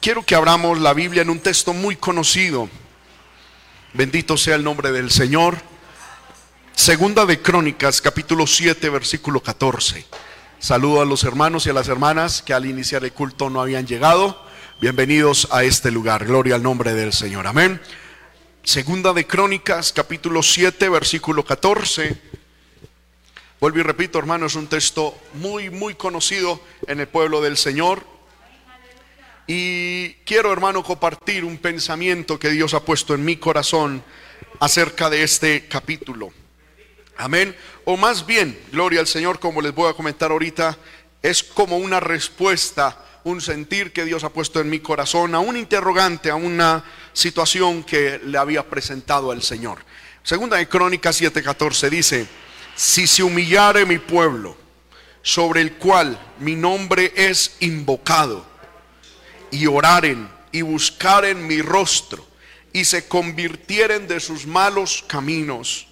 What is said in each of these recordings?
Quiero que abramos la Biblia en un texto muy conocido. Bendito sea el nombre del Señor. Segunda de Crónicas, capítulo 7, versículo 14. Saludo a los hermanos y a las hermanas que al iniciar el culto no habían llegado. Bienvenidos a este lugar. Gloria al nombre del Señor. Amén. Segunda de Crónicas, capítulo 7, versículo 14. Vuelvo y repito, hermano, es un texto muy, muy conocido en el pueblo del Señor y quiero, hermano, compartir un pensamiento que Dios ha puesto en mi corazón acerca de este capítulo. Amén. O más bien, gloria al Señor, como les voy a comentar ahorita, es como una respuesta, un sentir que Dios ha puesto en mi corazón a un interrogante, a una situación que le había presentado al Señor. Segunda de Crónicas 7:14 dice, si se humillare mi pueblo, sobre el cual mi nombre es invocado, y oraren y buscaren mi rostro y se convirtieren de sus malos caminos,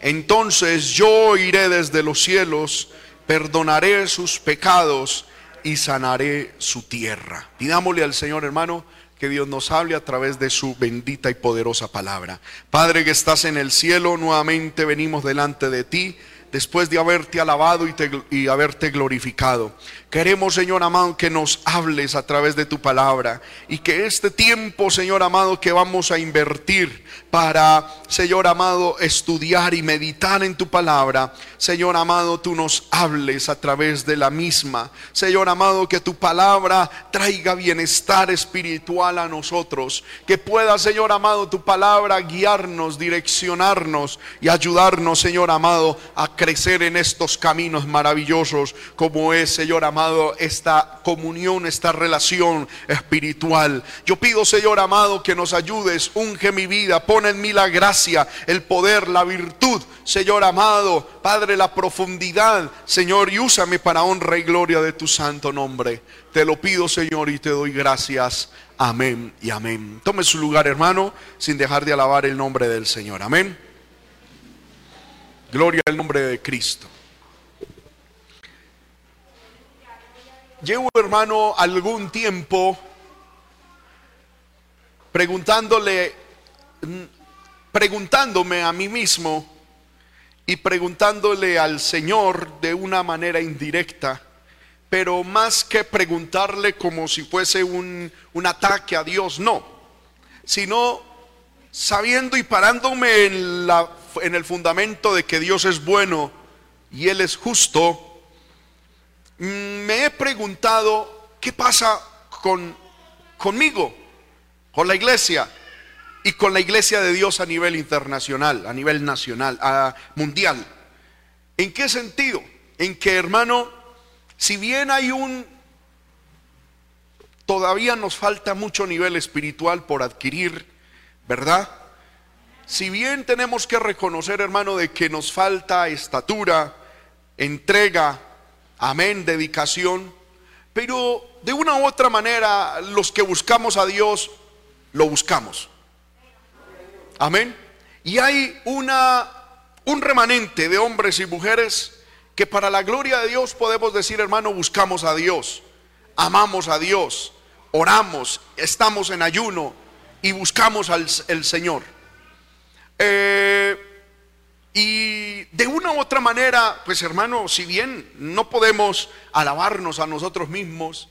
entonces yo iré desde los cielos, perdonaré sus pecados y sanaré su tierra. Pidámosle al Señor hermano que Dios nos hable a través de su bendita y poderosa palabra. Padre que estás en el cielo, nuevamente venimos delante de ti después de haberte alabado y, haberte glorificado. Queremos, Señor amado, que nos hables a través de tu palabra y que este tiempo, Señor amado, que vamos a invertir para, Señor amado, estudiar y meditar en tu palabra, Señor amado, tú nos hables a través de la misma. Señor amado, que tu palabra traiga bienestar espiritual a nosotros, que pueda, Señor amado, tu palabra guiarnos, direccionarnos y ayudarnos, Señor amado, a crecer en estos caminos maravillosos como es, Señor amado, esta comunión, esta relación espiritual. Yo pido, Señor amado, que nos ayudes, unge mi vida, en mí la gracia, el poder, la virtud, Señor amado, Padre, la profundidad, Señor, y úsame para honra y gloria de tu santo nombre. Te lo pido, Señor, y te doy gracias. Amén y amén. Tome su lugar, hermano, sin dejar de alabar el nombre del Señor. Amén. Gloria al nombre de Cristo. Llevo, hermano, algún tiempo preguntándole, preguntándome a mí mismo y preguntándole al Señor de una manera indirecta, pero más que preguntarle como si fuese un, un ataque a Dios, no, sino sabiendo y parándome en la en el fundamento de que Dios es bueno y Él es justo, me he preguntado qué pasa con conmigo, con la iglesia y con la iglesia de Dios a nivel internacional, a nivel nacional, a mundial. ¿En qué sentido? En que, hermano, si bien hay un todavía nos falta mucho nivel espiritual por adquirir, ¿verdad? Si bien tenemos que reconocer, hermano, de que nos falta estatura, entrega, amén, dedicación, pero de una u otra manera los que buscamos a Dios, lo buscamos. Amén. Y hay una un remanente de hombres y mujeres que para la gloria de Dios podemos decir, hermano, buscamos a Dios, amamos a Dios, oramos, estamos en ayuno y buscamos al el Señor. Eh, y de una u otra manera, pues hermano, si bien no podemos alabarnos a nosotros mismos,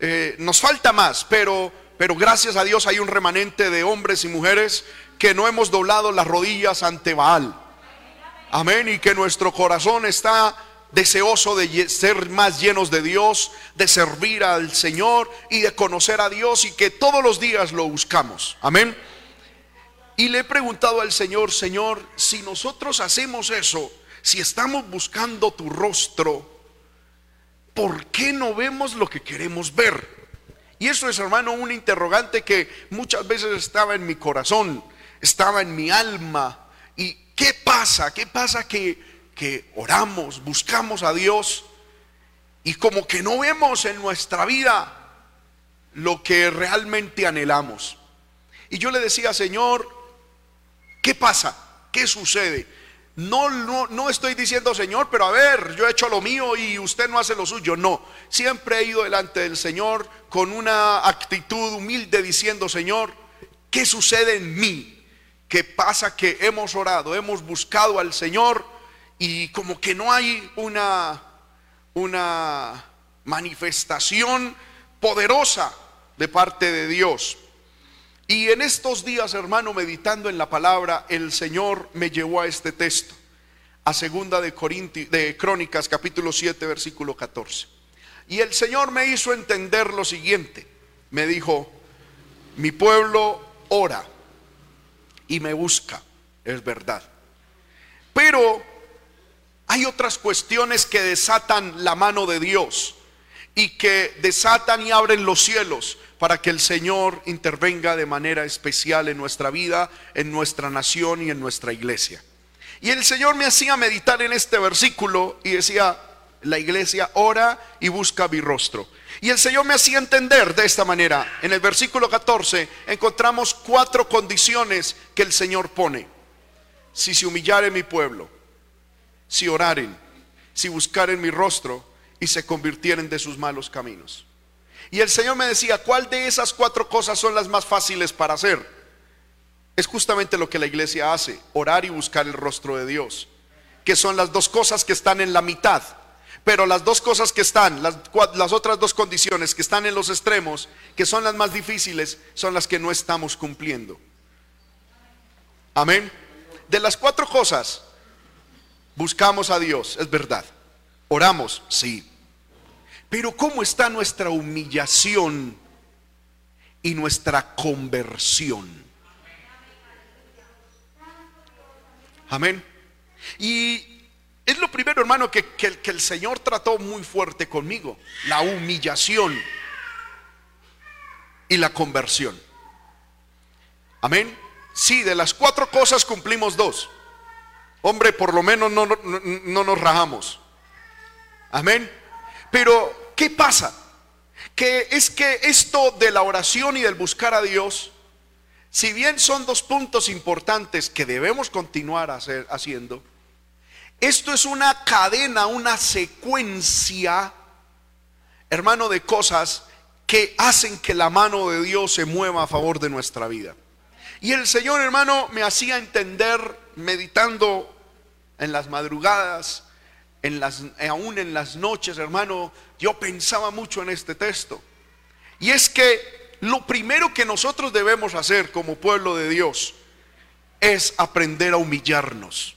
eh, nos falta más, pero, pero gracias a Dios hay un remanente de hombres y mujeres que no hemos doblado las rodillas ante Baal. Amén. Y que nuestro corazón está deseoso de ser más llenos de Dios, de servir al Señor y de conocer a Dios y que todos los días lo buscamos. Amén. Y le he preguntado al Señor, Señor, si nosotros hacemos eso, si estamos buscando tu rostro, ¿por qué no vemos lo que queremos ver? Y eso es, hermano, un interrogante que muchas veces estaba en mi corazón, estaba en mi alma. ¿Y qué pasa? ¿Qué pasa que, que oramos, buscamos a Dios y como que no vemos en nuestra vida lo que realmente anhelamos? Y yo le decía, Señor, ¿Qué pasa? ¿Qué sucede? No, no, no estoy diciendo, Señor, pero a ver, yo he hecho lo mío y usted no hace lo suyo. No, siempre he ido delante del Señor con una actitud humilde diciendo, Señor, ¿qué sucede en mí? ¿Qué pasa que hemos orado, hemos buscado al Señor y como que no hay una, una manifestación poderosa de parte de Dios? Y en estos días, hermano, meditando en la palabra, el Señor me llevó a este texto, a segunda de, de Crónicas, capítulo 7, versículo 14. Y el Señor me hizo entender lo siguiente. Me dijo, mi pueblo ora y me busca, es verdad. Pero hay otras cuestiones que desatan la mano de Dios y que desatan y abren los cielos para que el Señor intervenga de manera especial en nuestra vida, en nuestra nación y en nuestra iglesia. Y el Señor me hacía meditar en este versículo y decía, la iglesia ora y busca mi rostro. Y el Señor me hacía entender de esta manera. En el versículo 14 encontramos cuatro condiciones que el Señor pone. Si se humillare mi pueblo, si oraren, si buscaren mi rostro y se convirtieren de sus malos caminos. Y el Señor me decía, ¿cuál de esas cuatro cosas son las más fáciles para hacer? Es justamente lo que la iglesia hace, orar y buscar el rostro de Dios, que son las dos cosas que están en la mitad. Pero las dos cosas que están, las, otras dos condiciones que están en los extremos, que son las más difíciles, son las que no estamos cumpliendo. Amén. De las cuatro cosas, buscamos a Dios, es verdad. Oramos, sí. Pero ¿cómo está nuestra humillación y nuestra conversión? Amén. Y es lo primero, hermano, que, el Señor trató muy fuerte conmigo. La humillación y la conversión. Amén. Sí, de las cuatro cosas cumplimos dos. Hombre, por lo menos no, no, no nos rajamos. Amén. Pero ¿qué pasa? Que es que esto de la oración y del buscar a Dios, si bien son dos puntos importantes que debemos continuar hacer, haciendo, esto es una cadena, una secuencia, hermano, de cosas que hacen que la mano de Dios se mueva a favor de nuestra vida. Y el Señor, hermano, me hacía entender, meditando en las madrugadas, en las, aún en las noches, hermano, yo pensaba mucho en este texto. Y es que lo primero que nosotros debemos hacer como pueblo de Dios es aprender a humillarnos.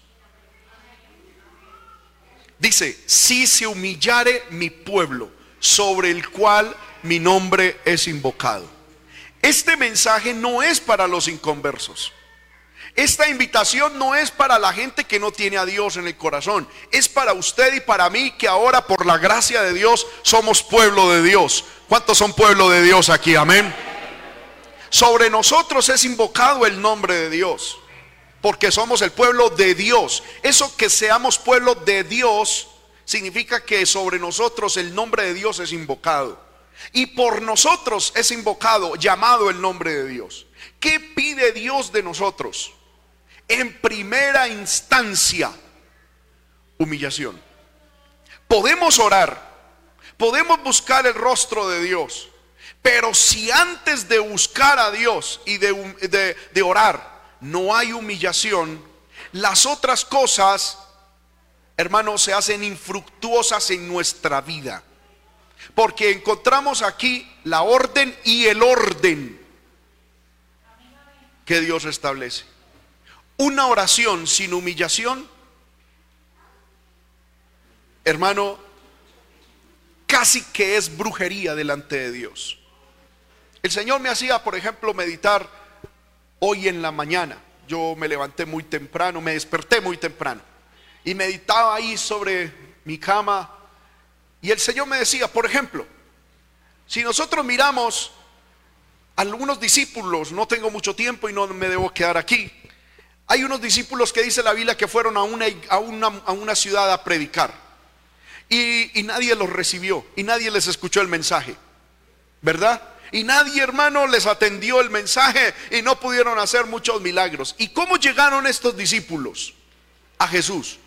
Dice, si se humillare mi pueblo, sobre el cual mi nombre es invocado. Este mensaje no es para los inconversos. Esta invitación no es para la gente que no tiene a Dios en el corazón, es para usted y para mí que ahora por la gracia de Dios somos pueblo de Dios. ¿Cuántos son pueblo de Dios aquí? Amén. Sobre nosotros es invocado el nombre de Dios, porque somos el pueblo de Dios. Eso que seamos pueblo de Dios significa que sobre nosotros el nombre de Dios es invocado. Y por nosotros es invocado, llamado el nombre de Dios. ¿Qué pide Dios de nosotros? en primera instancia humillación. Podemos orar, podemos buscar el rostro de Dios, pero si antes de buscar a Dios y de, de, orar no hay humillación, las otras cosas, hermanos, se hacen infructuosas en nuestra vida. Porque encontramos aquí la orden y el orden que Dios establece. Una oración sin humillación, hermano, casi que es brujería delante de Dios. El Señor me hacía, por ejemplo, meditar hoy en la mañana. Yo me levanté muy temprano, me desperté muy temprano y meditaba ahí sobre mi cama. Y el Señor me decía, por ejemplo, si nosotros miramos algunos discípulos, no tengo mucho tiempo y no me debo quedar aquí, hay unos discípulos que dice la Biblia que fueron a una, a una, ciudad a predicar y, y nadie los recibió y nadie les escuchó el mensaje, ¿verdad? Y nadie, hermano, les atendió el mensaje y no pudieron hacer muchos milagros. ¿Y cómo llegaron estos discípulos? a Jesús.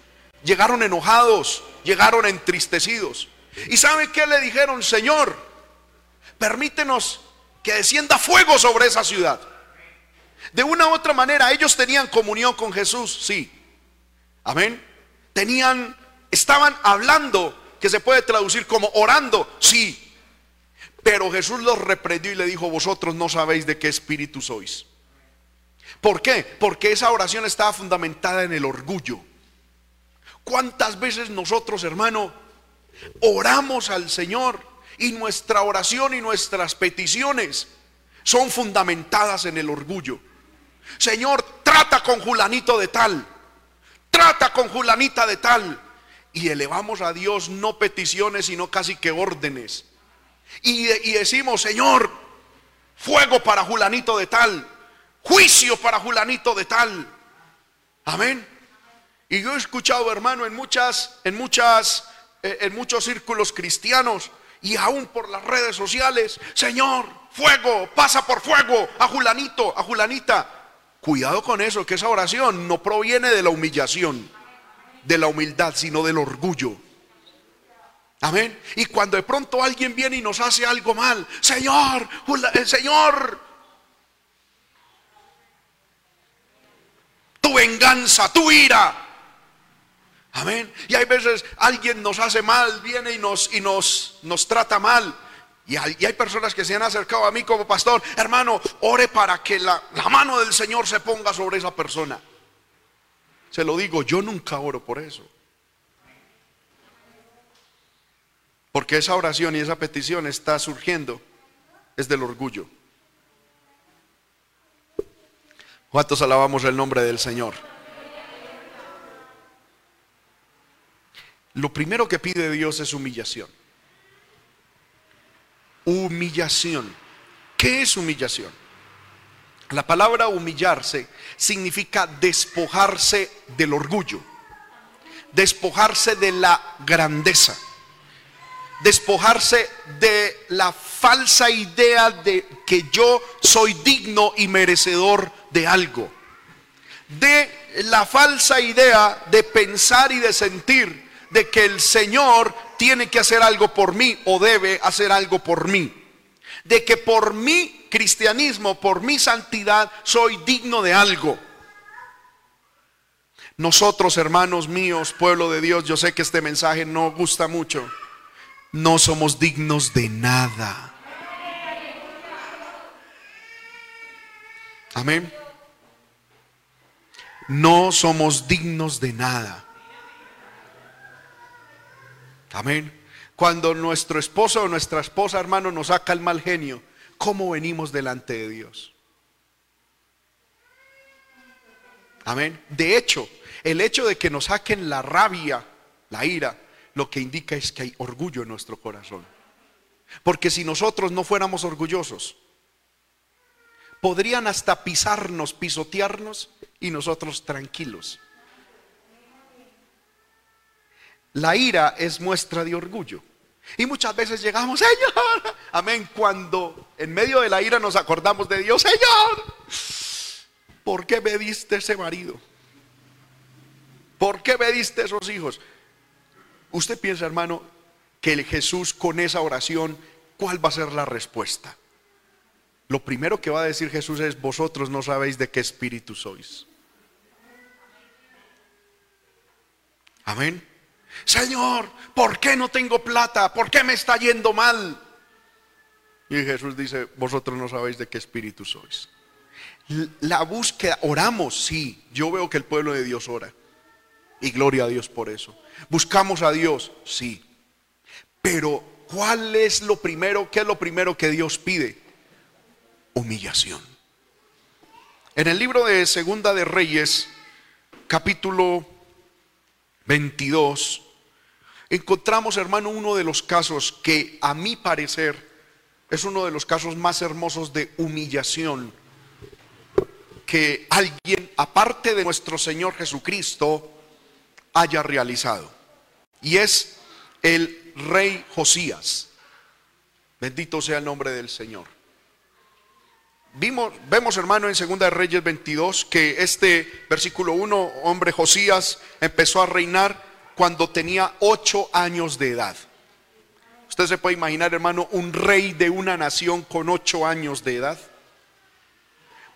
Llegaron enojados, llegaron entristecidos. ¿Y sabe qué le dijeron? Señor, permítenos que descienda fuego sobre esa ciudad. De una u otra manera, ellos tenían comunión con Jesús, sí. Amén. Tenían, estaban hablando, que se puede traducir como orando, sí. Pero Jesús los reprendió y le dijo, vosotros no sabéis de qué espíritu sois. ¿Por qué? Porque esa oración estaba fundamentada en el orgullo. ¿Cuántas veces nosotros, hermano, oramos al Señor y nuestra oración y nuestras peticiones son fundamentadas en el orgullo? Señor, trata con Julanito de tal, trata con Julanita de tal. Y elevamos a Dios no peticiones, sino casi que órdenes. Y, decimos, Señor, fuego para Julanito de tal, juicio para Julanito de tal. Amén. Y yo he escuchado, hermano, en muchas, en muchas, eh, en muchos círculos cristianos y aún por las redes sociales, Señor, fuego, pasa por fuego a Julanito, a Julanita. Cuidado con eso, que esa oración no proviene de la humillación, de la humildad, sino del orgullo. Amén. Y cuando de pronto alguien viene y nos hace algo mal, Señor, el Señor, tu venganza, tu ira. Amén. Y hay veces alguien nos hace mal, viene y nos, y nos, nos trata mal. Y hay, personas que se han acercado a mí como pastor, hermano, ore para que la, la mano del Señor se ponga sobre esa persona. Se lo digo, yo nunca oro por eso. Porque esa oración y esa petición está surgiendo es del orgullo. ¿Cuántos alabamos el nombre del Señor? Lo primero que pide Dios es humillación humillación. ¿Qué es humillación? La palabra humillarse significa despojarse del orgullo, despojarse de la grandeza, despojarse de la falsa idea de que yo soy digno y merecedor de algo, de la falsa idea de pensar y de sentir de que el Señor tiene que hacer algo por mí o debe hacer algo por mí. De que por mi cristianismo, por mi santidad, soy digno de algo. Nosotros, hermanos míos, pueblo de Dios, yo sé que este mensaje no gusta mucho. No somos dignos de nada. Amén. No somos dignos de nada. Amén. Cuando nuestro esposo o nuestra esposa, hermano, nos saca el mal genio, ¿cómo venimos delante de Dios? Amén. De hecho, el hecho de que nos saquen la rabia, la ira, lo que indica es que hay orgullo en nuestro corazón. Porque si nosotros no fuéramos orgullosos, podrían hasta pisarnos, pisotearnos y nosotros tranquilos. La ira es muestra de orgullo. Y muchas veces llegamos, Señor, amén, cuando en medio de la ira nos acordamos de Dios, Señor, ¿por qué me diste ese marido? ¿Por qué me diste esos hijos? Usted piensa, hermano, que Jesús con esa oración, ¿cuál va a ser la respuesta? Lo primero que va a decir Jesús es, vosotros no sabéis de qué espíritu sois. Amén. Señor, ¿por qué no tengo plata? ¿Por qué me está yendo mal? Y Jesús dice, vosotros no sabéis de qué espíritu sois. La búsqueda, oramos, sí, yo veo que el pueblo de Dios ora. Y gloria a Dios por eso. Buscamos a Dios, sí. Pero, ¿cuál es lo primero? ¿Qué es lo primero que Dios pide? Humillación. En el libro de Segunda de Reyes, capítulo 22, encontramos, hermano, uno de los casos que a mi parecer es uno de los casos más hermosos de humillación que alguien, aparte de nuestro Señor Jesucristo, haya realizado. Y es el rey Josías. Bendito sea el nombre del Señor. Vimos, vemos hermano en Segunda de Reyes 22 que este versículo 1, hombre Josías empezó a reinar cuando tenía ocho años de edad. Usted se puede imaginar hermano un rey de una nación con ocho años de edad.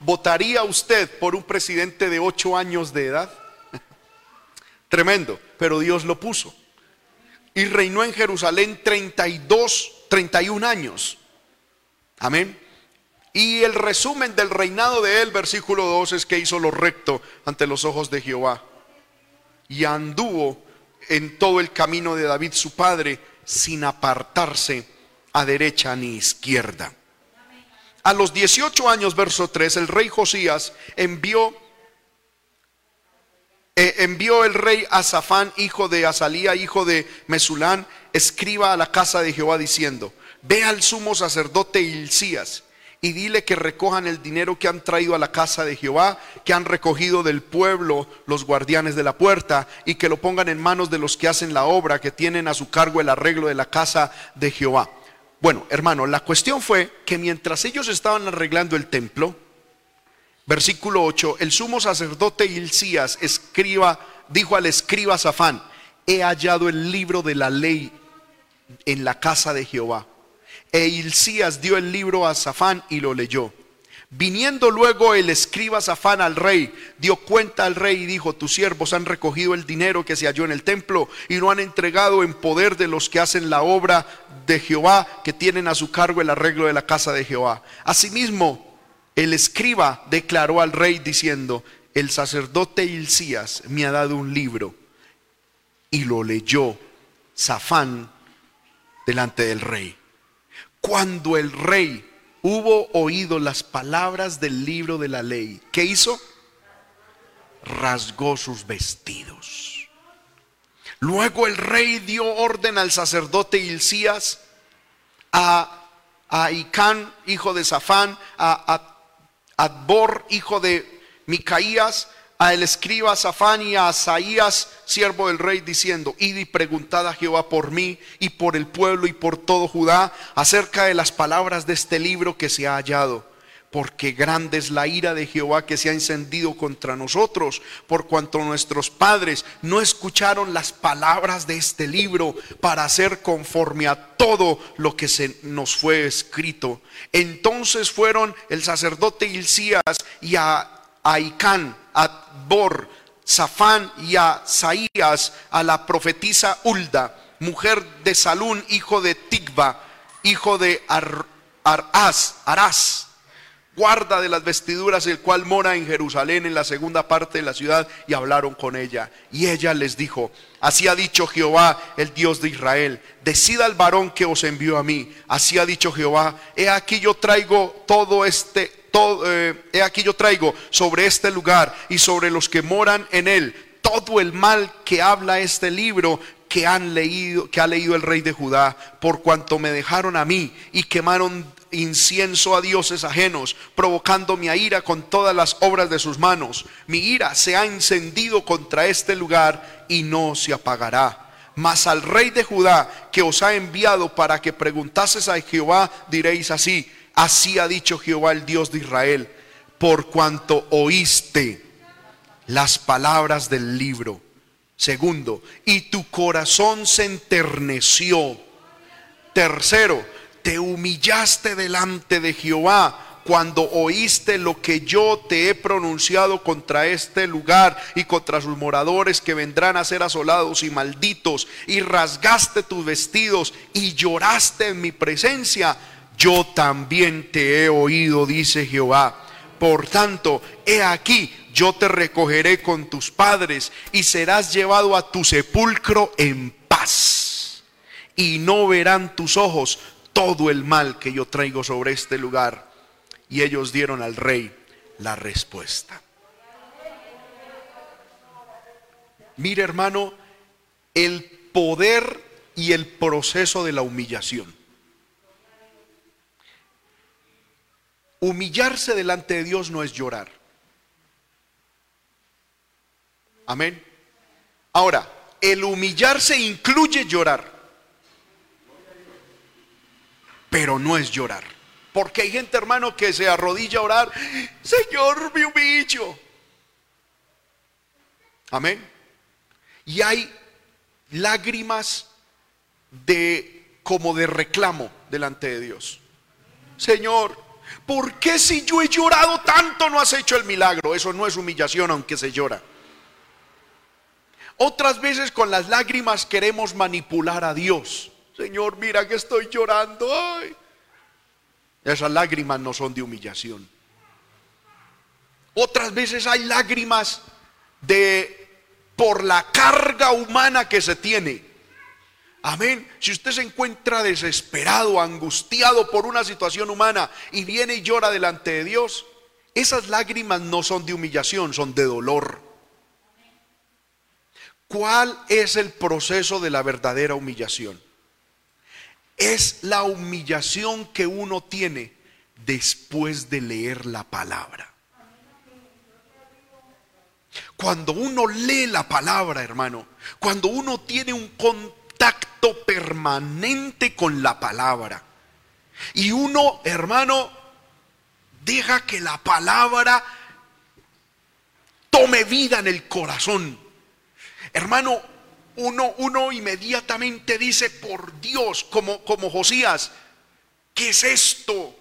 ¿Votaría usted por un presidente de ocho años de edad? Tremendo, pero Dios lo puso. Y reinó en Jerusalén 32, 31 años. Amén. Y el resumen del reinado de él, versículo 2, es que hizo lo recto ante los ojos de Jehová. Y anduvo en todo el camino de David su padre, sin apartarse a derecha ni izquierda. A los 18 años, verso 3, el rey Josías envió, eh, envió el rey Azafán, hijo de Azalía, hijo de Mesulán, escriba a la casa de Jehová diciendo, ve al sumo sacerdote Hilcías y dile que recojan el dinero que han traído a la casa de Jehová, que han recogido del pueblo los guardianes de la puerta, y que lo pongan en manos de los que hacen la obra, que tienen a su cargo el arreglo de la casa de Jehová. Bueno, hermano, la cuestión fue que mientras ellos estaban arreglando el templo, versículo 8, el sumo sacerdote Hilcías escriba, dijo al escriba Safán, he hallado el libro de la ley en la casa de Jehová e Hilcías dio el libro a Safán y lo leyó. Viniendo luego el escriba Safán al rey, dio cuenta al rey y dijo, tus siervos han recogido el dinero que se halló en el templo y lo han entregado en poder de los que hacen la obra de Jehová, que tienen a su cargo el arreglo de la casa de Jehová. Asimismo, el escriba declaró al rey diciendo, el sacerdote Hilcías me ha dado un libro y lo leyó Safán delante del rey. Cuando el rey hubo oído las palabras del libro de la ley, ¿qué hizo? Rasgó sus vestidos. Luego el rey dio orden al sacerdote Hilcías, a, a Icán, hijo de Safán, a, a Adbor, hijo de Micaías, a el escriba Safán y a Asaías, siervo del rey, diciendo, id y preguntad a Jehová por mí y por el pueblo y por todo Judá acerca de las palabras de este libro que se ha hallado. Porque grande es la ira de Jehová que se ha encendido contra nosotros, por cuanto nuestros padres no escucharon las palabras de este libro para hacer conforme a todo lo que se nos fue escrito. Entonces fueron el sacerdote Hilcías y a Aicán, a Bor, Safán y a Saías, a la profetisa Ulda, mujer de Salún, hijo de Tigba, hijo de Ar, Arás, guarda de las vestiduras, el cual mora en Jerusalén, en la segunda parte de la ciudad, y hablaron con ella. Y ella les dijo, así ha dicho Jehová, el Dios de Israel, decida al varón que os envió a mí, así ha dicho Jehová, he aquí yo traigo todo este eh, he aquí yo traigo sobre este lugar y sobre los que moran en él todo el mal que habla este libro que han leído, que ha leído el rey de Judá, por cuanto me dejaron a mí y quemaron incienso a dioses ajenos, provocando mi ira con todas las obras de sus manos. Mi ira se ha encendido contra este lugar y no se apagará. Mas al rey de Judá que os ha enviado para que preguntases a Jehová, diréis así, Así ha dicho Jehová el Dios de Israel, por cuanto oíste las palabras del libro. Segundo, y tu corazón se enterneció. Tercero, te humillaste delante de Jehová cuando oíste lo que yo te he pronunciado contra este lugar y contra sus moradores que vendrán a ser asolados y malditos, y rasgaste tus vestidos y lloraste en mi presencia yo también te he oído, dice Jehová. Por tanto, he aquí, yo te recogeré con tus padres y serás llevado a tu sepulcro en paz. Y no verán tus ojos todo el mal que yo traigo sobre este lugar. Y ellos dieron al rey la respuesta. Mire hermano, el poder y el proceso de la humillación. Humillarse delante de Dios no es llorar. Amén. Ahora, el humillarse incluye llorar, pero no es llorar. Porque hay gente, hermano, que se arrodilla a orar, Señor, me humillo. Amén. Y hay lágrimas de como de reclamo delante de Dios. Señor, ¿por qué si yo he llorado tanto no has hecho el milagro? Eso no es humillación aunque se llora. Otras veces con las lágrimas queremos manipular a Dios. Señor, mira que estoy llorando. Esas lágrimas no son de humillación. Otras veces hay lágrimas de por la carga humana que se tiene. Amén. Si usted se encuentra desesperado, angustiado por una situación humana y viene y llora delante de Dios, esas lágrimas no son de humillación, son de dolor. ¿Cuál es el proceso de la verdadera humillación? Es la humillación que uno tiene después de leer la palabra. Cuando uno lee la palabra, hermano, cuando uno tiene un contacto permanente con la palabra, y uno, hermano, deja que la palabra tome vida en el corazón. Hermano, uno, uno inmediatamente dice, por Dios, como, como Josías, ¿qué es esto?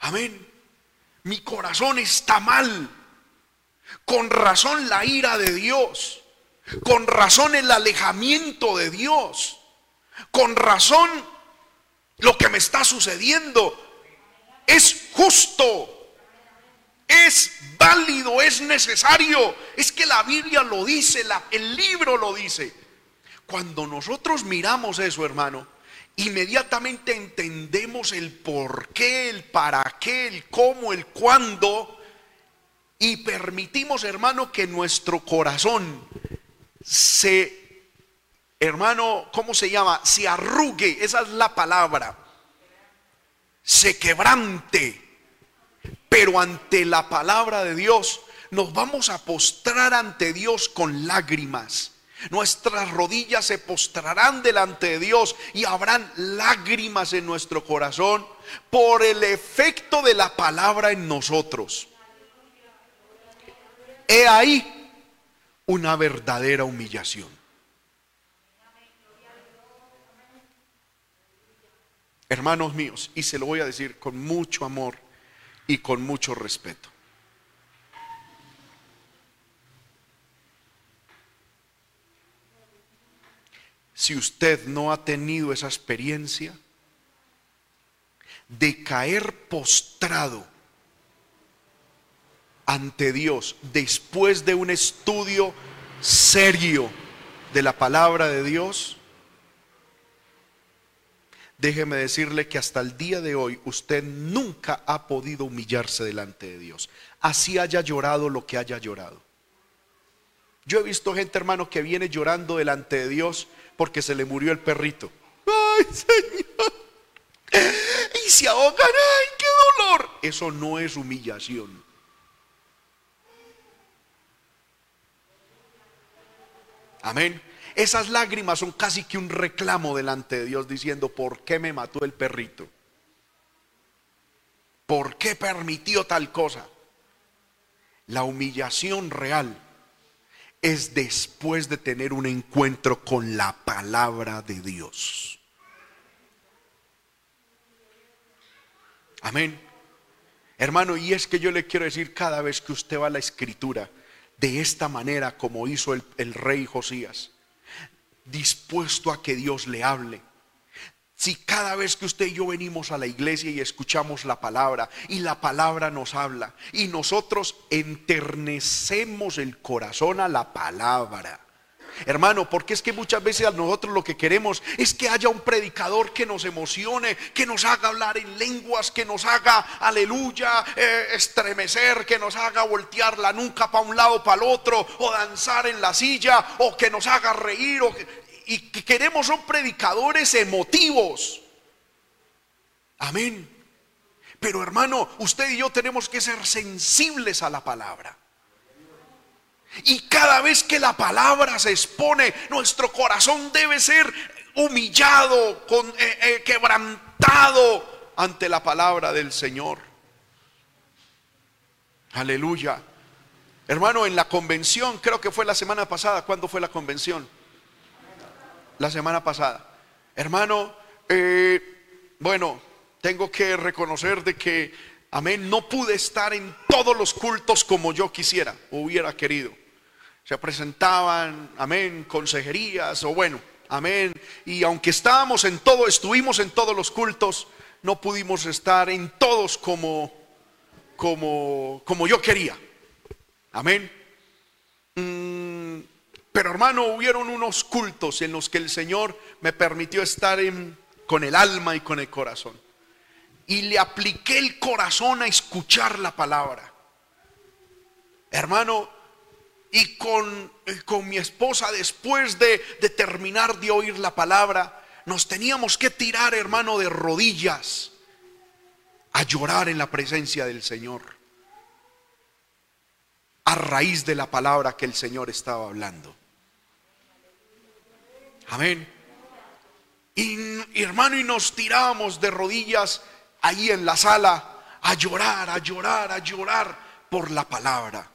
Amén. Mi corazón está mal. Con razón la ira de Dios. Con razón el alejamiento de Dios. Con razón lo que me está sucediendo es justo. Es válido, es necesario. Es que la Biblia lo dice, el libro lo dice. Cuando nosotros miramos eso, hermano, inmediatamente entendemos el por qué, el para qué, el cómo, el cuándo y permitimos, hermano, que nuestro corazón se, hermano, ¿cómo se llama? Se arrugue, esa es la palabra, se quebrante. Pero ante la palabra de Dios nos vamos a postrar ante Dios con lágrimas. Nuestras rodillas se postrarán delante de Dios y habrán lágrimas en nuestro corazón por el efecto de la palabra en nosotros. He ahí una verdadera humillación. Hermanos míos, y se lo voy a decir con mucho amor y con mucho respeto. Si usted no ha tenido esa experiencia de caer postrado ante Dios después de un estudio serio de la palabra de Dios, déjeme decirle que hasta el día de hoy usted nunca ha podido humillarse delante de Dios, así haya llorado lo que haya llorado. Yo he visto gente, hermano, que viene llorando delante de Dios porque se le murió el perrito. ¡Ay, Señor! Y se ahogan, ¡ay, qué dolor! Eso no es humillación. Amén. Esas lágrimas son casi que un reclamo delante de Dios diciendo, ¿por qué me mató el perrito? ¿Por qué permitió tal cosa? La humillación real es después de tener un encuentro con la palabra de Dios. Amén. Hermano, y es que yo le quiero decir cada vez que usted va a la escritura, de esta manera como hizo el, rey Josías, dispuesto a que Dios le hable. Si cada vez que usted y yo venimos a la iglesia y escuchamos la palabra y la palabra nos habla y nosotros enternecemos el corazón a la palabra, Hermano, porque es que muchas veces a nosotros lo que queremos es que haya un predicador que nos emocione, que nos haga hablar en lenguas, que nos haga, aleluya, eh, estremecer, que nos haga voltear la nuca para un lado, para el otro, o danzar en la silla, o que nos haga reír, y que queremos son predicadores emotivos. Amén. Pero hermano, usted y yo tenemos que ser sensibles a la palabra. Y cada vez que la palabra se expone, nuestro corazón debe ser humillado, con, eh, eh, quebrantado. ante la palabra del Señor. Aleluya. Hermano, en la convención, creo que fue la semana pasada. ¿Cuándo fue la convención? La semana pasada. Hermano, eh, bueno, tengo que reconocer de que, amén, no pude estar en todos los cultos como yo quisiera hubiera querido. Se presentaban, amén, consejerías o bueno, amén. Y aunque estábamos en todo, estuvimos en todos los cultos, no pudimos estar en todos como, como, como yo quería. Amén. Mm, pero hermano, hubieron unos cultos en los que el Señor me permitió estar con el alma y con el corazón. Y le apliqué el corazón a escuchar la palabra. Hermano, y con, con mi esposa, después de, de terminar de oír la palabra, nos teníamos que tirar, hermano, de rodillas a llorar en la presencia del Señor a raíz de la palabra que el Señor estaba hablando. Amén. Y, hermano, y nos tirábamos de rodillas ahí en la sala a llorar, a llorar, a llorar por la palabra.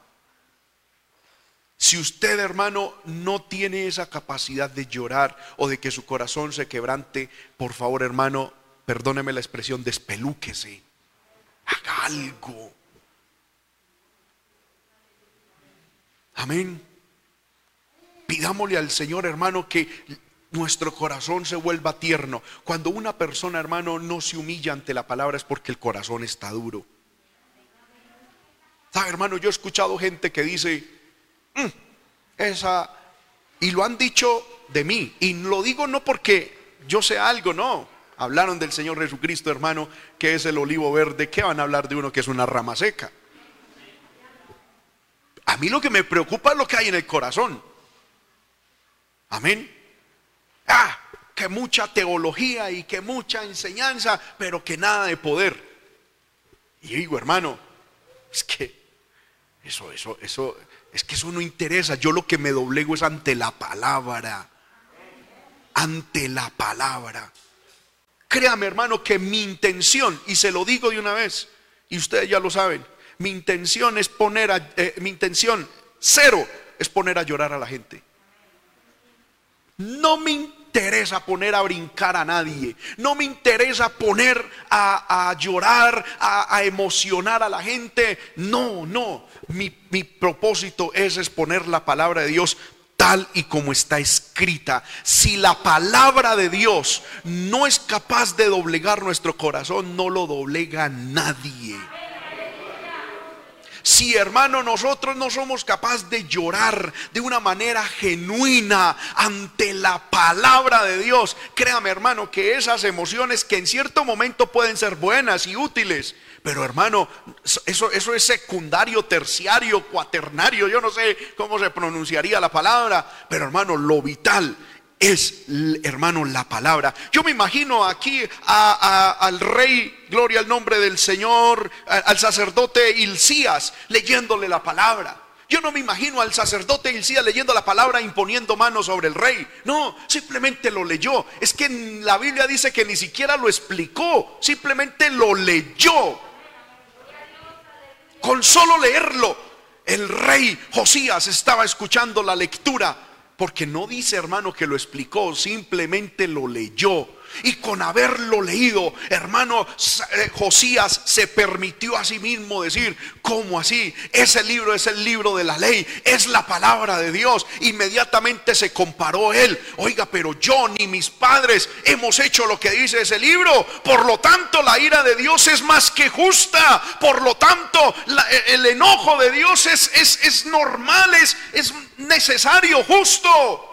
Si usted, hermano, no tiene esa capacidad de llorar o de que su corazón se quebrante, por favor, hermano, perdóneme la expresión, despelúquese. Haga algo. Amén. Pidámosle al Señor, hermano, que nuestro corazón se vuelva tierno. Cuando una persona, hermano, no se humilla ante la palabra es porque el corazón está duro. ¿Sabe, hermano? Yo he escuchado gente que dice, esa, y lo han dicho de mí. Y lo digo no porque yo sea algo, no. Hablaron del Señor Jesucristo, hermano, que es el olivo verde. ¿Qué van a hablar de uno que es una rama seca? A mí lo que me preocupa es lo que hay en el corazón. Amén. Ah, que mucha teología y que mucha enseñanza, pero que nada de poder. Y digo, hermano, es que eso, eso, eso, es que eso no interesa. Yo lo que me doblego es ante la palabra. Ante la palabra. Créame, hermano, que mi intención, y se lo digo de una vez, y ustedes ya lo saben, mi intención es poner a, eh, mi intención cero es poner a llorar a la gente. No me interesa poner a brincar a nadie. No me interesa poner a, llorar, a, emocionar a la gente. No, no. Mi, mi propósito es exponer la palabra de Dios tal y como está escrita. Si la palabra de Dios no es capaz de doblegar nuestro corazón, no lo doblega nadie. Si hermano nosotros no somos capaces de llorar de una manera genuina ante la palabra de Dios, créame hermano que esas emociones que en cierto momento pueden ser buenas y útiles, pero hermano, eso, eso es secundario, terciario, cuaternario, yo no sé cómo se pronunciaría la palabra, pero hermano, lo vital es, hermano, la palabra. Yo me imagino aquí al rey, gloria al nombre del Señor, al sacerdote Hilcías leyéndole la palabra. Yo no me imagino al sacerdote Hilcías leyendo la palabra imponiendo manos sobre el rey. No, simplemente lo leyó. Es que la Biblia dice que ni siquiera lo explicó, simplemente lo leyó. Con solo leerlo, el rey Josías estaba escuchando la lectura porque no dice, hermano, que lo explicó, simplemente lo leyó. Y con haberlo leído, hermano eh, Josías se permitió a sí mismo decir, ¿cómo así? Ese libro es el libro de la ley, es la palabra de Dios. Inmediatamente se comparó él. Oiga, pero yo ni mis padres hemos hecho lo que dice ese libro. Por lo tanto, la ira de Dios es más que justa. Por lo tanto, e, el enojo de Dios es, es, es normal, es, es necesario, justo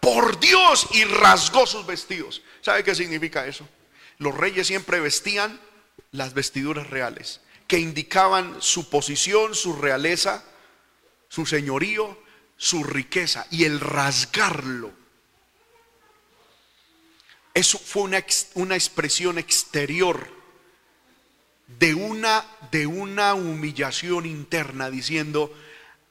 por Dios y rasgó sus vestidos. ¿Sabe qué significa eso? Los reyes siempre vestían las vestiduras reales, que indicaban su posición, su realeza, su señorío, su riqueza y el rasgarlo. Eso fue una, una expresión exterior de una, de una humillación interna diciendo,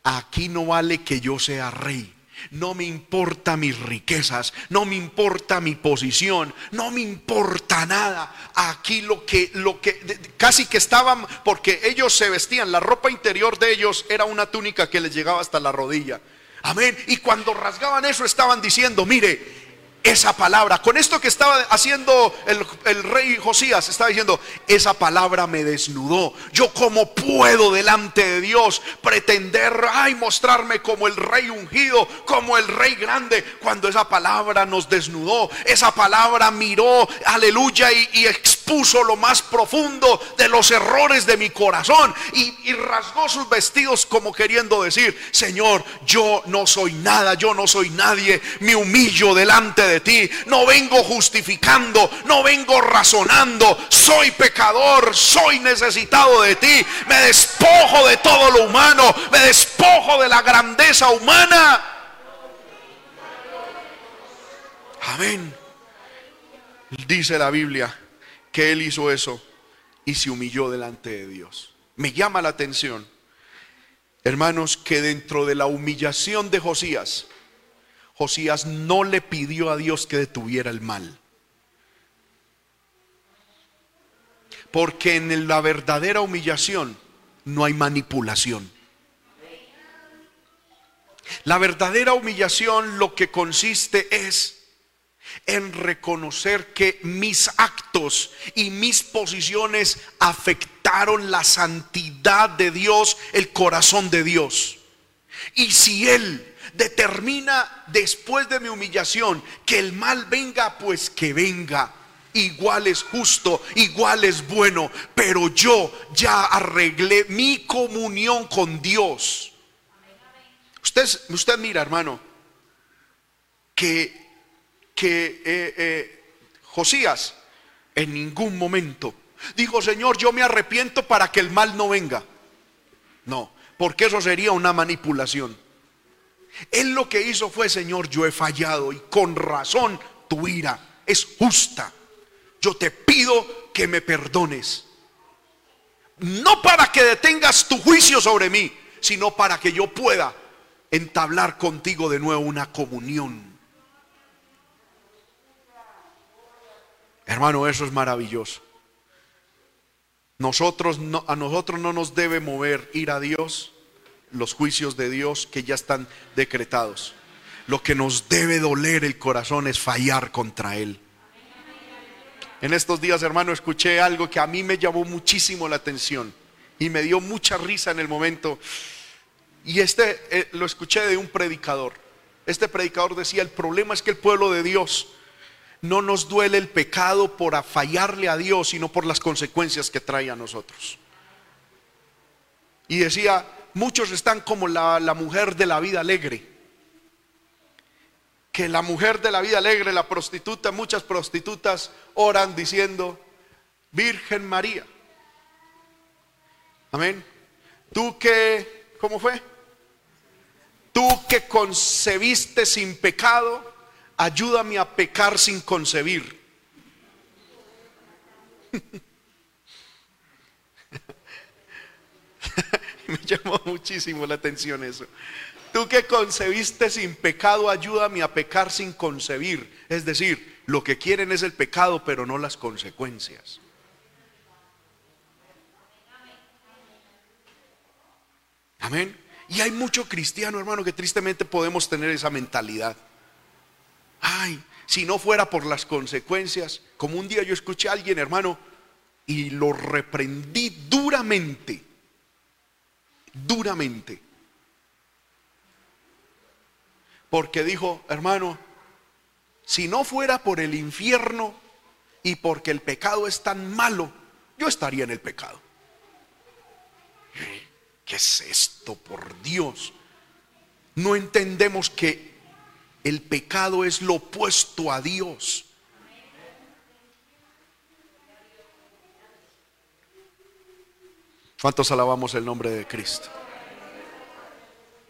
aquí no vale que yo sea rey No me importa mis riquezas, no me importa mi posición, no me importa nada. Aquí lo que, lo que, casi que estaban, porque ellos se vestían, la ropa interior de ellos era una túnica que les llegaba hasta la rodilla. Amén. Y cuando rasgaban eso estaban diciendo, mire, esa palabra. Con esto que estaba haciendo el, rey Josías, estaba diciendo, esa palabra me desnudó. Yo como puedo delante de Dios pretender, ay, mostrarme como el rey ungido, como el rey grande, cuando esa palabra nos desnudó. Esa palabra miró, aleluya, y, y expuso lo más profundo de los errores de mi corazón. Y, y rasgó sus vestidos como queriendo decir, Señor, yo no soy nada, yo no soy nadie, me humillo delante de de ti. No vengo justificando, no vengo razonando. Soy pecador, soy necesitado de ti. Me despojo de todo lo humano, me despojo de la grandeza humana. Amén. Dice la Biblia él hizo eso y se humilló delante de Dios. Me llama la atención, hermanos, que dentro de la humillación de Josías, Josías no le pidió a Dios que detuviera el mal. Porque en la verdadera humillación no hay manipulación. La verdadera humillación lo que consiste es en reconocer que mis actos y mis posiciones afectaron la santidad de Dios, el corazón de Dios. Y si Él determina después de mi humillación que el mal venga, pues que venga. Igual es justo, igual es bueno, pero yo ya arreglé mi comunión con Dios. Usted, usted mira, hermano, que, que eh, eh, Josías en ningún momento dijo, Señor, yo me arrepiento para que el mal no venga. No, porque eso sería una manipulación. Él lo que hizo fue, Señor, yo he fallado y con razón tu ira es justa. Yo te pido que me perdones. No para que detengas tu juicio sobre mí, sino para que yo pueda entablar contigo de nuevo una comunión. Hermano, eso es maravilloso. Nosotros a nosotros no nos debe mover ir a Dios los juicios de Dios que ya están decretados. Lo que nos debe doler el corazón es fallar contra Él. En estos días, hermano, escuché algo que a mí me llamó muchísimo la atención y me dio mucha risa en el momento. Y este eh, lo escuché de un predicador. Este predicador decía, el problema es que el pueblo de Dios no nos duele el pecado por fallarle a Dios, sino por las consecuencias que trae a nosotros. Y decía, muchos están como la, mujer de la vida alegre. Que la mujer de la vida alegre, la prostituta, muchas prostitutas oran diciendo, Virgen María. Amén. Tú que, ¿cómo fue? Tú que concebiste sin pecado, ayúdame a pecar sin concebir. Me llamó muchísimo la atención eso. Tú que concebiste sin pecado, ayúdame a pecar sin concebir. Es decir, lo que quieren es el pecado, pero no las consecuencias. Amén. Y hay mucho cristiano, hermano, que tristemente podemos tener esa mentalidad. Ay, si no fuera por las consecuencias, como un día yo escuché a alguien, hermano, y lo reprendí duramente duramente. Porque dijo, hermano, si no fuera por el infierno y porque el pecado es tan malo, yo estaría en el pecado. ¿Qué es esto, por Dios? No entendemos que el pecado es lo opuesto a Dios. ¿Cuántos alabamos el nombre de Cristo?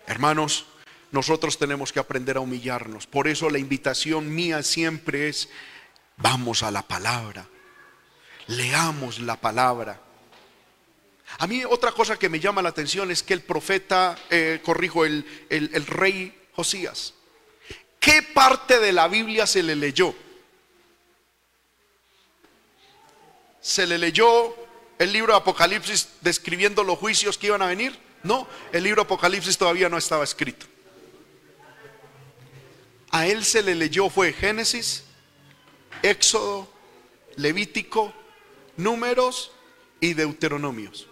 Hermanos, nosotros tenemos que aprender a humillarnos. Por eso la invitación mía siempre es, vamos a la palabra, leamos la palabra. A mí otra cosa que me llama la atención es que el profeta, eh, corrijo, el, el rey Josías, ¿Qué parte de la Biblia se le leyó? ¿Se le leyó el libro de Apocalipsis describiendo los juicios que iban a venir? No, el libro de Apocalipsis todavía no estaba escrito. A él se le leyó fue Génesis, Éxodo, Levítico, Números y Deuteronomios.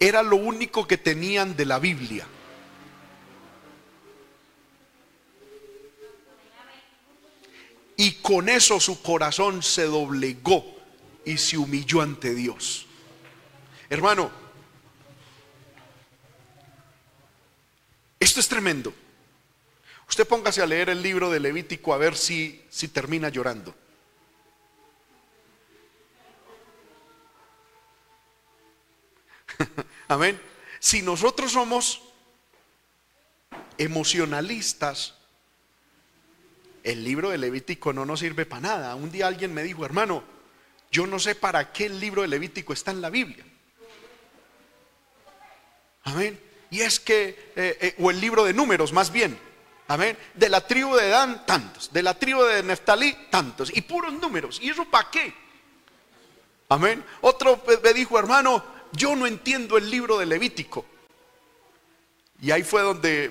Era lo único que tenían de la Biblia. Y con eso su corazón se doblegó y se humilló ante Dios. Hermano, esto es tremendo. Usted póngase a leer el libro de Levítico a ver si, si termina llorando. Amén. Si nosotros somos emocionalistas, el libro de Levítico no nos sirve para nada. Un día alguien me dijo, hermano, yo no sé para qué el libro de Levítico está en la Biblia. Amén. Y es que, eh, eh, o el libro de números más bien. Amén. De la tribu de Dan, tantos. De la tribu de Neftalí, tantos. Y puros números. ¿Y eso para qué? Amén. Otro me dijo, hermano, yo no entiendo el libro de Levítico. Y ahí fue donde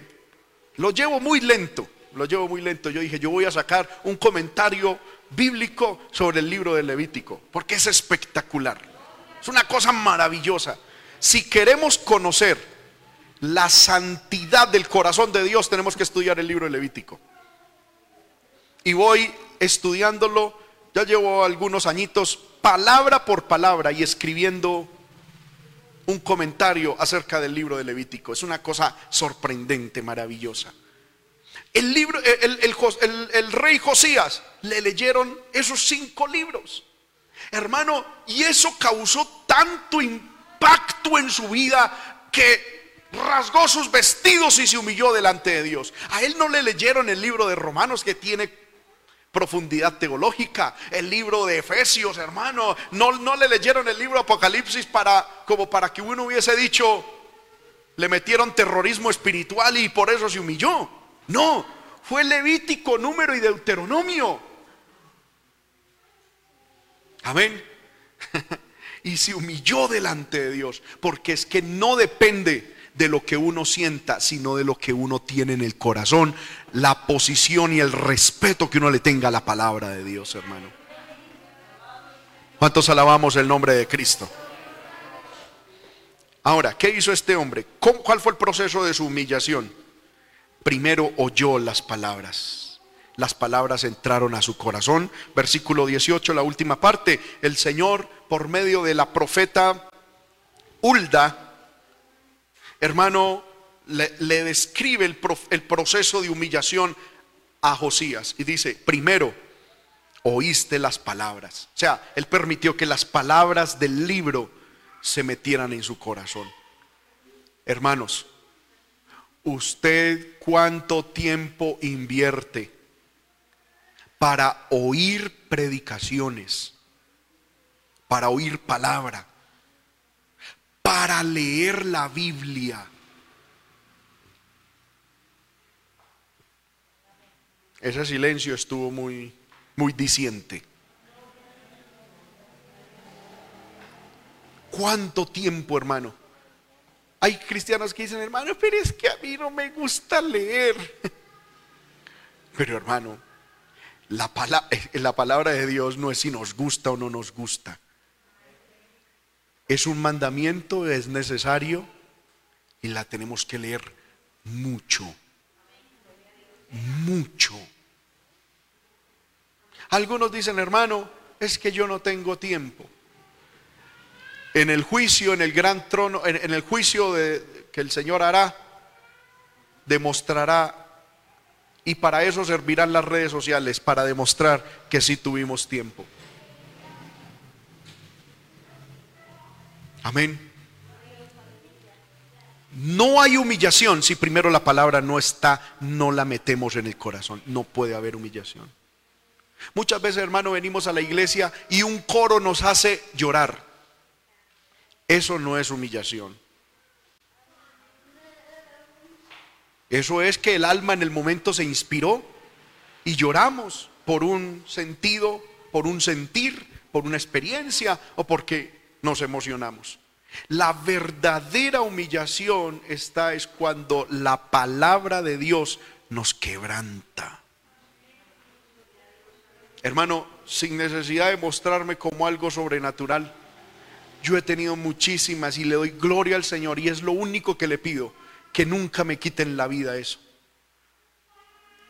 lo llevo muy lento. Lo llevo muy lento. Yo dije, yo voy a sacar un comentario bíblico sobre el libro de Levítico. Porque es espectacular. Es una cosa maravillosa. Si queremos conocer la santidad del corazón de Dios, tenemos que estudiar el libro de Levítico. Y voy estudiándolo, ya llevo algunos añitos, palabra por palabra y escribiendo un comentario acerca del libro de Levítico. Es una cosa sorprendente, maravillosa. El, libro, el, el, rey Josías le leyeron esos cinco libros. Hermano, y eso causó tanto impacto en su vida que rasgó sus vestidos y se humilló delante de Dios. A él no le leyeron el libro de Romanos que tiene profundidad teológica, el libro de Efesios, hermano, no, no le leyeron el libro de Apocalipsis para como para que uno hubiese dicho le metieron terrorismo espiritual y por eso se humilló. No, fue Levítico, número y Deuteronomio. Amén. y se humilló delante de Dios, porque es que no depende de lo que uno sienta, sino de lo que uno tiene en el corazón, la posición y el respeto que uno le tenga a la palabra de Dios, hermano. ¿Cuántos alabamos el nombre de Cristo? Ahora, ¿qué hizo este hombre? ¿Cuál fue el proceso de su humillación? Primero oyó las palabras. Las palabras entraron a su corazón. Versículo 18, la última parte. El Señor, por medio de la profeta Hulda, hermano, le, describe el, el proceso de humillación a Josías y dice, primero, oíste las palabras. O sea, él permitió que las palabras del libro se metieran en su corazón. Hermanos, ¿usted cuánto tiempo invierte para oír predicaciones, para oír palabra? para leer la Biblia. Ese silencio estuvo muy, muy diciente. ¿Cuánto tiempo, hermano? Hay cristianos que dicen, hermano, pero es que a mí no me gusta leer. Pero hermano, la, eh, la palabra de Dios no es si nos gusta o no nos gusta. Es un mandamiento, es necesario y la tenemos que leer mucho. Mucho. Algunos dicen, hermano, es que yo no tengo tiempo. En el juicio, en el gran trono, en, el juicio de, que el Señor hará, demostrará, y para eso servirán las redes sociales, para demostrar que sí tuvimos tiempo. Amén. No hay humillación si primero la palabra no está, no la metemos en el corazón. No puede haber humillación. Muchas veces, hermano, venimos a la iglesia y un coro nos hace llorar. Eso no es humillación. Eso es que el alma en el momento se inspiró y lloramos por un sentido, por un sentir, por una experiencia o porque nos emocionamos. La verdadera humillación está es cuando la palabra de Dios nos quebranta. Hermano, sin necesidad de mostrarme como algo sobrenatural, yo he tenido muchísimas y le doy gloria al Señor y es lo único que le pido, que nunca me quiten la vida eso.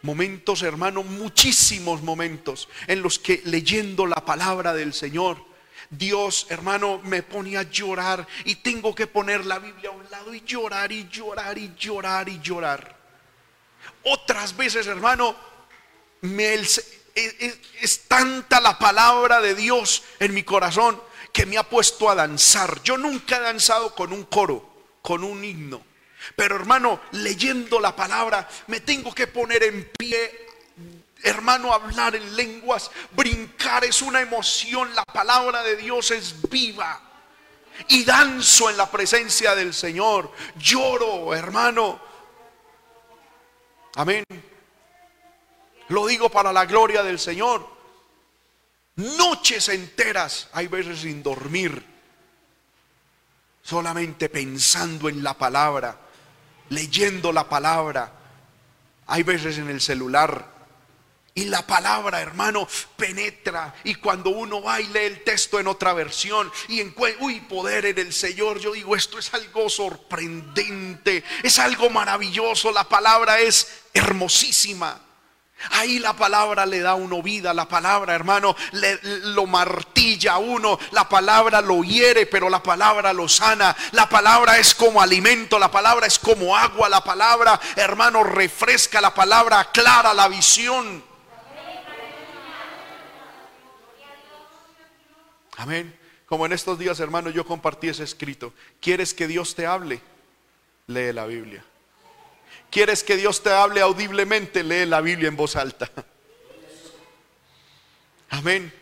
Momentos, hermano, muchísimos momentos en los que leyendo la palabra del Señor, Dios, hermano, me pone a llorar y tengo que poner la Biblia a un lado y llorar y llorar y llorar y llorar. Otras veces, hermano, me, es, es tanta la palabra de Dios en mi corazón que me ha puesto a danzar. Yo nunca he danzado con un coro, con un himno. Pero hermano, leyendo la palabra, me tengo que poner en pie Hermano, hablar en lenguas, brincar es una emoción. La palabra de Dios es viva. Y danzo en la presencia del Señor. Lloro, hermano. Amén. Lo digo para la gloria del Señor. Noches enteras, hay veces sin dormir. Solamente pensando en la palabra, leyendo la palabra. Hay veces en el celular y la palabra, hermano, penetra. Y cuando uno va y lee el texto en otra versión y encuentra, uy, poder en el Señor, yo digo, esto es algo sorprendente, es algo maravilloso. La palabra es hermosísima. Ahí la palabra le da uno vida, la palabra, hermano, le, lo martilla a uno, la palabra lo hiere, pero la palabra lo sana. La palabra es como alimento, la palabra es como agua, la palabra, hermano, refresca, la palabra aclara la visión. Amén. Como en estos días, hermano, yo compartí ese escrito. ¿Quieres que Dios te hable? Lee la Biblia. ¿Quieres que Dios te hable audiblemente? Lee la Biblia en voz alta. Amén.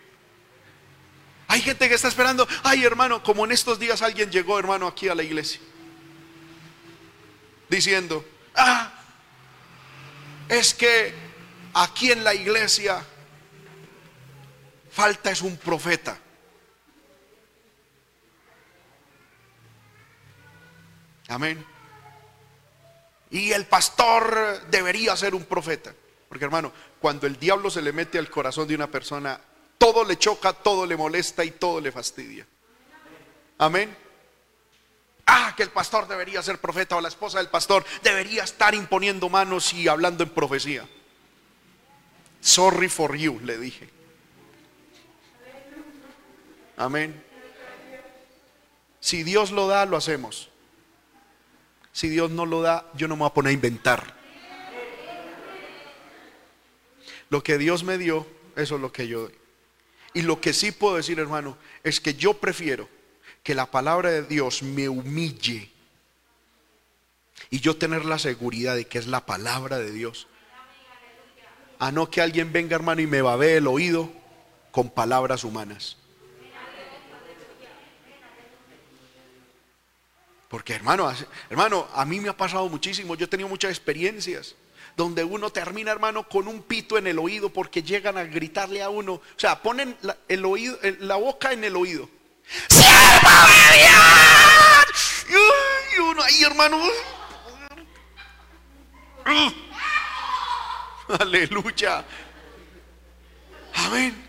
Hay gente que está esperando, ay hermano, como en estos días alguien llegó, hermano, aquí a la iglesia. Diciendo, ah, es que aquí en la iglesia falta es un profeta. Amén. Y el pastor debería ser un profeta. Porque hermano, cuando el diablo se le mete al corazón de una persona, todo le choca, todo le molesta y todo le fastidia. Amén. Ah, que el pastor debería ser profeta o la esposa del pastor debería estar imponiendo manos y hablando en profecía. Sorry for you, le dije. Amén. Si Dios lo da, lo hacemos. Si Dios no lo da, yo no me voy a poner a inventar. Lo que Dios me dio, eso es lo que yo doy. Y lo que sí puedo decir, hermano, es que yo prefiero que la palabra de Dios me humille y yo tener la seguridad de que es la palabra de Dios. A no que alguien venga, hermano, y me babee el oído con palabras humanas. Porque hermano, hermano, a mí me ha pasado muchísimo, yo he tenido muchas experiencias donde uno termina, hermano, con un pito en el oído porque llegan a gritarle a uno, o sea, ponen la, el oído, la boca en el oído. Y uno ahí, hermano. Aleluya. Amén.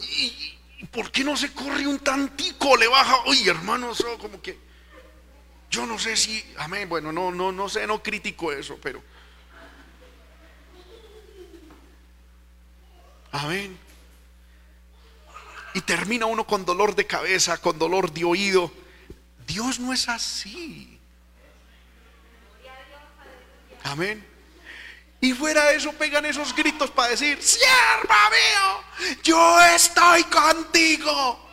¿Y, por qué no se corre un tantico? Le baja, oye, hermano, eso como que yo no sé si, amén, bueno, no, no, no sé, no critico eso, pero. Amén. Y termina uno con dolor de cabeza, con dolor de oído. Dios no es así. Amén. Y fuera de eso pegan esos gritos para decir, sierva mío, yo estoy contigo.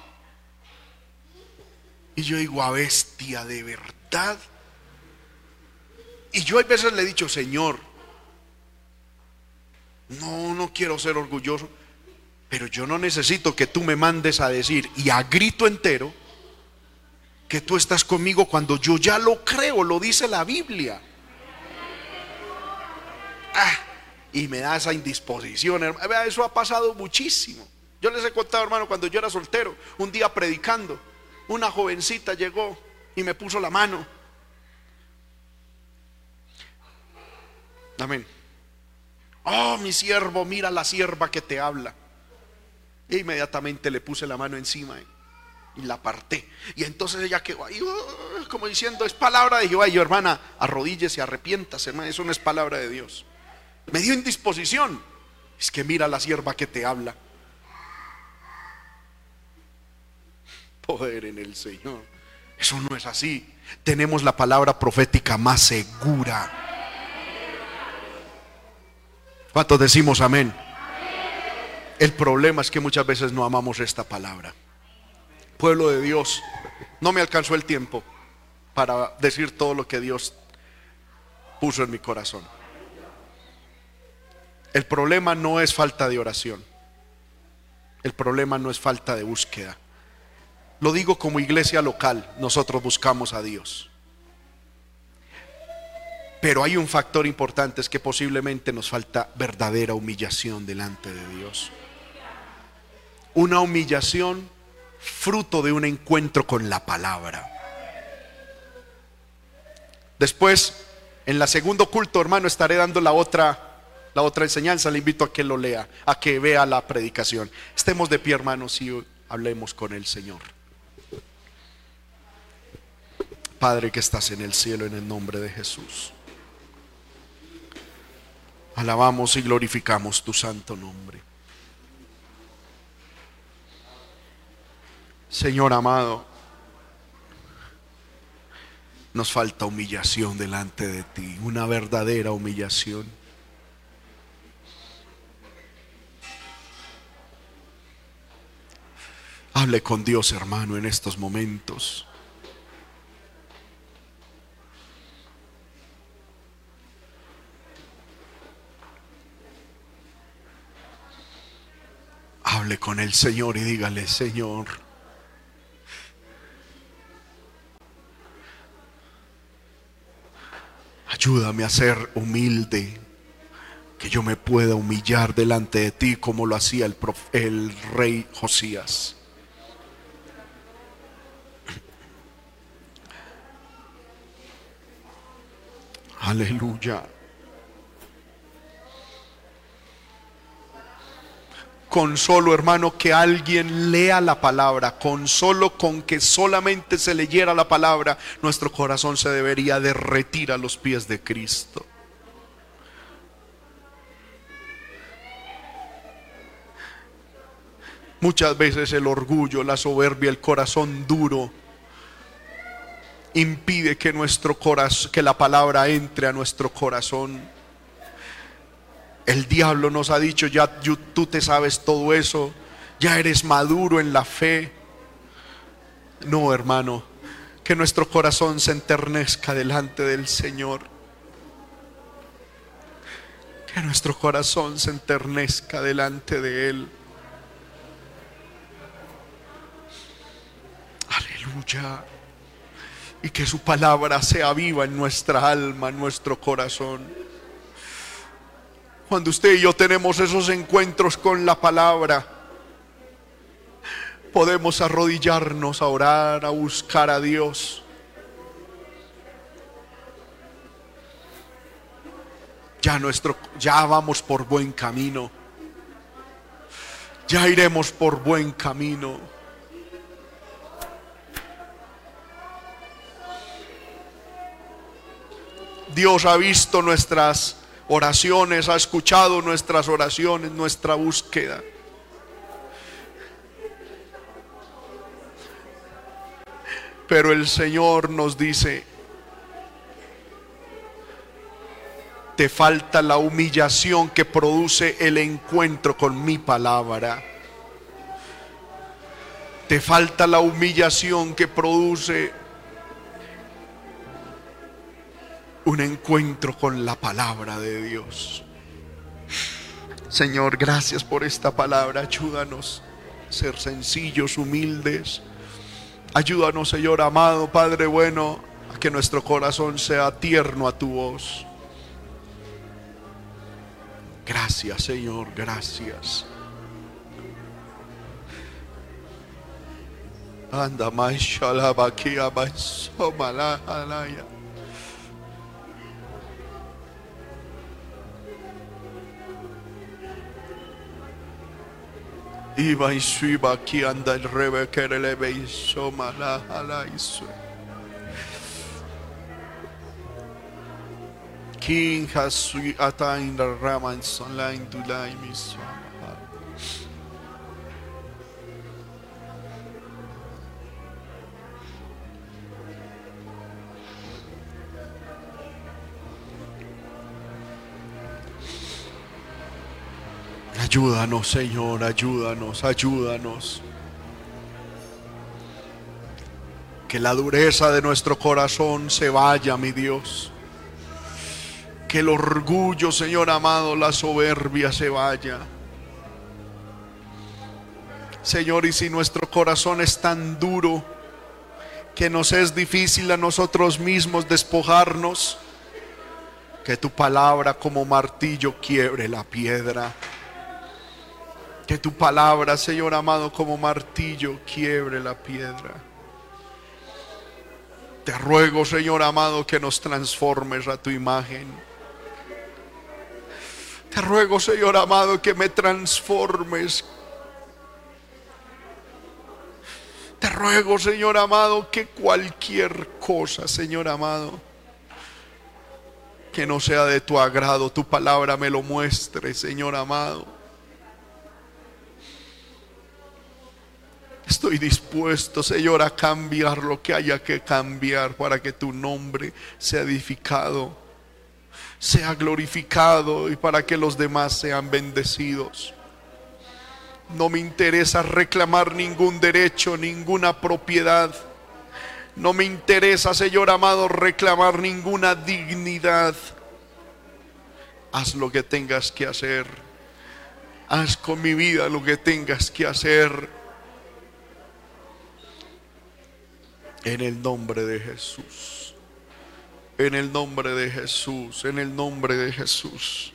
Y yo digo, a bestia de verdad. Y yo a veces le he dicho, Señor, no, no quiero ser orgulloso, pero yo no necesito que tú me mandes a decir y a grito entero que tú estás conmigo cuando yo ya lo creo, lo dice la Biblia. Ah, y me da esa indisposición. Eso ha pasado muchísimo. Yo les he contado, hermano, cuando yo era soltero, un día predicando, una jovencita llegó y me puso la mano. Amén. Oh, mi siervo, mira la sierva que te habla. E inmediatamente le puse la mano encima y la aparté. Y entonces ella quedó ahí, oh, como diciendo, es palabra de Jehová. Y yo, hermana, arrodíllese, arrepiéntase, hermana, eso no es palabra de Dios. Me dio indisposición. Es que mira la sierva que te habla. Poder en el Señor. Eso no es así. Tenemos la palabra profética más segura. ¿Cuántos decimos amén? El problema es que muchas veces no amamos esta palabra. Pueblo de Dios, no me alcanzó el tiempo para decir todo lo que Dios puso en mi corazón. El problema no es falta de oración. El problema no es falta de búsqueda. Lo digo como iglesia local, nosotros buscamos a Dios. Pero hay un factor importante, es que posiblemente nos falta verdadera humillación delante de Dios. Una humillación fruto de un encuentro con la palabra. Después, en la segundo culto, hermano, estaré dando la otra la otra enseñanza, le invito a que lo lea, a que vea la predicación. Estemos de pie, hermanos, y hablemos con el Señor. Padre que estás en el cielo, en el nombre de Jesús. Alabamos y glorificamos tu santo nombre. Señor amado, nos falta humillación delante de ti, una verdadera humillación. Hable con Dios, hermano, en estos momentos. Con el Señor y dígale, Señor, ayúdame a ser humilde, que yo me pueda humillar delante de ti como lo hacía el, el rey Josías. Aleluya. Con solo, hermano, que alguien lea la palabra, con solo con que solamente se leyera la palabra, nuestro corazón se debería derretir a los pies de Cristo. Muchas veces el orgullo, la soberbia, el corazón duro, impide que nuestro corazón, que la palabra entre a nuestro corazón. El diablo nos ha dicho, ya tú te sabes todo eso, ya eres maduro en la fe. No, hermano, que nuestro corazón se enternezca delante del Señor. Que nuestro corazón se enternezca delante de Él. Aleluya y que su palabra sea viva en nuestra alma, en nuestro corazón. Cuando usted y yo tenemos esos encuentros con la palabra, podemos arrodillarnos a orar, a buscar a Dios. Ya nuestro ya vamos por buen camino. Ya iremos por buen camino. Dios ha visto nuestras oraciones, ha escuchado nuestras oraciones, nuestra búsqueda. Pero el Señor nos dice, te falta la humillación que produce el encuentro con mi palabra. Te falta la humillación que produce un encuentro con la palabra de Dios. Señor, gracias por esta palabra. Ayúdanos a ser sencillos, humildes. Ayúdanos, Señor amado, Padre bueno, a que nuestro corazón sea tierno a tu voz. Gracias, Señor, gracias. Anda, más Iba y suiba aquí anda el rebe que le ve y somala, alaya. King has sweet atain the raman sonline to lie me Ayúdanos, Señor, ayúdanos, ayúdanos. Que la dureza de nuestro corazón se vaya, mi Dios. Que el orgullo, Señor amado, la soberbia se vaya. Señor, y si nuestro corazón es tan duro que nos es difícil a nosotros mismos despojarnos, que tu palabra como martillo quiebre la piedra. Que tu palabra, Señor amado, como martillo quiebre la piedra. Te ruego, Señor amado, que nos transformes a tu imagen. Te ruego, Señor amado, que me transformes. Te ruego, Señor amado, que cualquier cosa, Señor amado, que no sea de tu agrado, tu palabra me lo muestre, Señor amado. Estoy dispuesto, Señor, a cambiar lo que haya que cambiar para que tu nombre sea edificado sea glorificado y para que los demás sean bendecidos. No me interesa reclamar ningún derecho, ninguna propiedad. No me interesa, Señor amado, reclamar ninguna dignidad. Haz lo que tengas que hacer. Haz con mi vida lo que tengas que hacer. En el nombre de Jesús. En el nombre de Jesús, en el nombre de Jesús.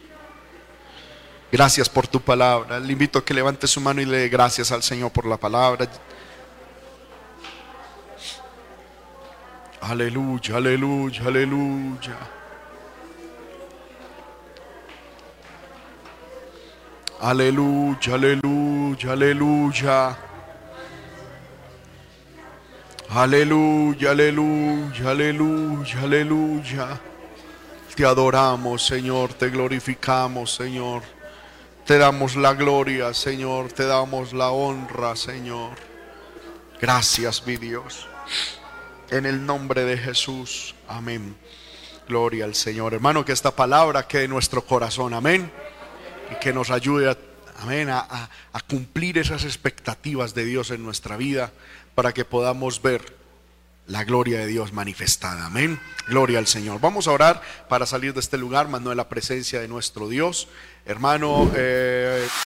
Gracias por tu palabra. Le invito a que levante su mano y le dé gracias al Señor por la palabra. Aleluya, aleluya, aleluya. Aleluya, aleluya, aleluya. Aleluya, aleluya, aleluya, aleluya. Te adoramos, Señor, te glorificamos, Señor. Te damos la gloria, Señor, te damos la honra, Señor. Gracias, mi Dios. En el nombre de Jesús, amén. Gloria al Señor. Hermano, que esta palabra quede en nuestro corazón, amén. Y que nos ayude amén, a, a cumplir esas expectativas de Dios en nuestra vida para que podamos ver la gloria de Dios manifestada. Amén. Gloria al Señor. Vamos a orar para salir de este lugar, más no de la presencia de nuestro Dios. Hermano, eh,